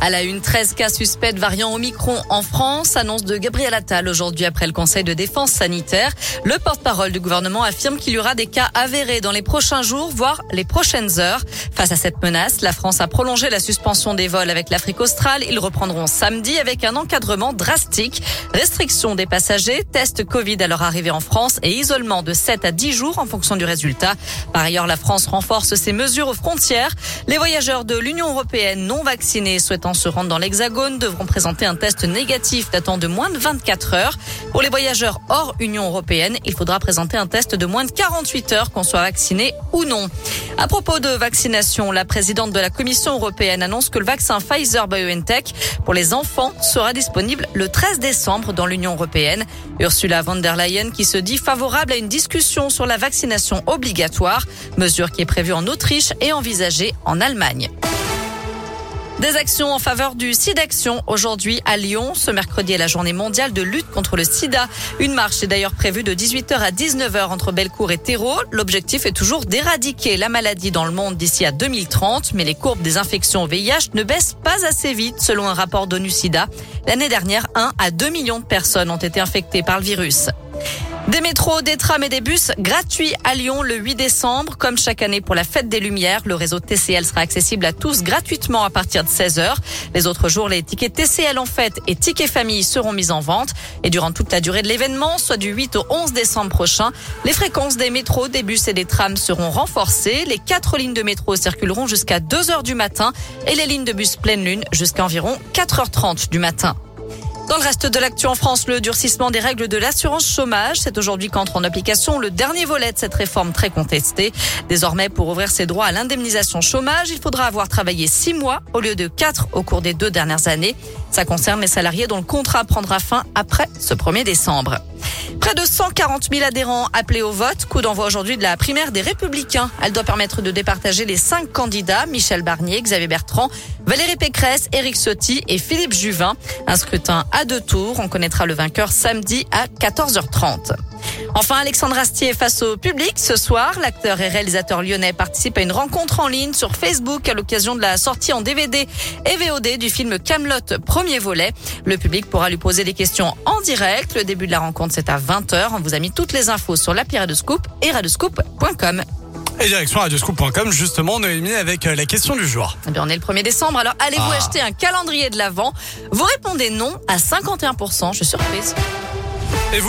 À la une, 13 cas suspects de variant Omicron en France, annonce de Gabriel Attal aujourd'hui après le Conseil de défense sanitaire. Le porte-parole du gouvernement affirme qu'il y aura des cas avérés dans les prochains jours, voire les prochaines heures. Face à cette menace, la France a prolongé la suspension des vols avec l'Afrique australe. Ils reprendront samedi avec un encadrement drastique. Restriction des passagers, test Covid à leur arrivée en France et isolement de 7 à 10 jours en fonction du résultat. Par ailleurs, la France renforce ses mesures aux frontières. Les voyageurs de l'Union européenne non vaccinés se rendent dans l'Hexagone devront présenter un test négatif datant de moins de 24 heures. Pour les voyageurs hors Union européenne, il faudra présenter un test de moins de 48 heures qu'on soit vacciné ou non. À propos de vaccination, la présidente de la Commission européenne annonce que le vaccin Pfizer BioNTech pour les enfants sera disponible le 13 décembre dans l'Union européenne. Ursula von der Leyen qui se dit favorable à une discussion sur la vaccination obligatoire, mesure qui est prévue en Autriche et envisagée en Allemagne. Des actions en faveur du SIDAction aujourd'hui à Lyon. Ce mercredi est la journée mondiale de lutte contre le sida. Une marche est d'ailleurs prévue de 18h à 19h entre Bellecour et Terreau. L'objectif est toujours d'éradiquer la maladie dans le monde d'ici à 2030, mais les courbes des infections au VIH ne baissent pas assez vite selon un rapport d'ONU SIDA. L'année dernière, 1 à 2 millions de personnes ont été infectées par le virus. Des métros, des trams et des bus gratuits à Lyon le 8 décembre. Comme chaque année pour la fête des Lumières, le réseau TCL sera accessible à tous gratuitement à partir de 16h. Les autres jours, les tickets TCL en fête et tickets famille seront mis en vente. Et durant toute la durée de l'événement, soit du 8 au 11 décembre prochain, les fréquences des métros, des bus et des trams seront renforcées. Les quatre lignes de métro circuleront jusqu'à 2h du matin et les lignes de bus pleine lune jusqu'à environ 4h30 du matin. Dans le reste de l'actu en France, le durcissement des règles de l'assurance chômage, c'est aujourd'hui qu'entre en application le dernier volet de cette réforme très contestée. Désormais, pour ouvrir ses droits à l'indemnisation chômage, il faudra avoir travaillé six mois au lieu de quatre au cours des deux dernières années. Ça concerne les salariés dont le contrat prendra fin après ce 1er décembre. Près de 140 000 adhérents appelés au vote. Coup d'envoi aujourd'hui de la primaire des Républicains. Elle doit permettre de départager les cinq candidats Michel Barnier, Xavier Bertrand, Valérie Pécresse, Éric Sotti et Philippe Juvin. Un scrutin à deux tours. On connaîtra le vainqueur samedi à 14h30. Enfin, Alexandre Astier face au public ce soir. L'acteur et réalisateur lyonnais participe à une rencontre en ligne sur Facebook à l'occasion de la sortie en DVD et VOD du film Camelot premier volet. Le public pourra lui poser des questions en direct. Le début de la rencontre, c'est à 20h. On vous a mis toutes les infos sur l'appli Radioscoop et radioscoop.com. Et direction radioscoop.com, justement, Noémie, avec euh, la question du jour. Eh bien, on est le 1er décembre, alors allez-vous Ah. acheter un calendrier de l'Avent? Vous répondez non à 51%, je suis surprise. Et vous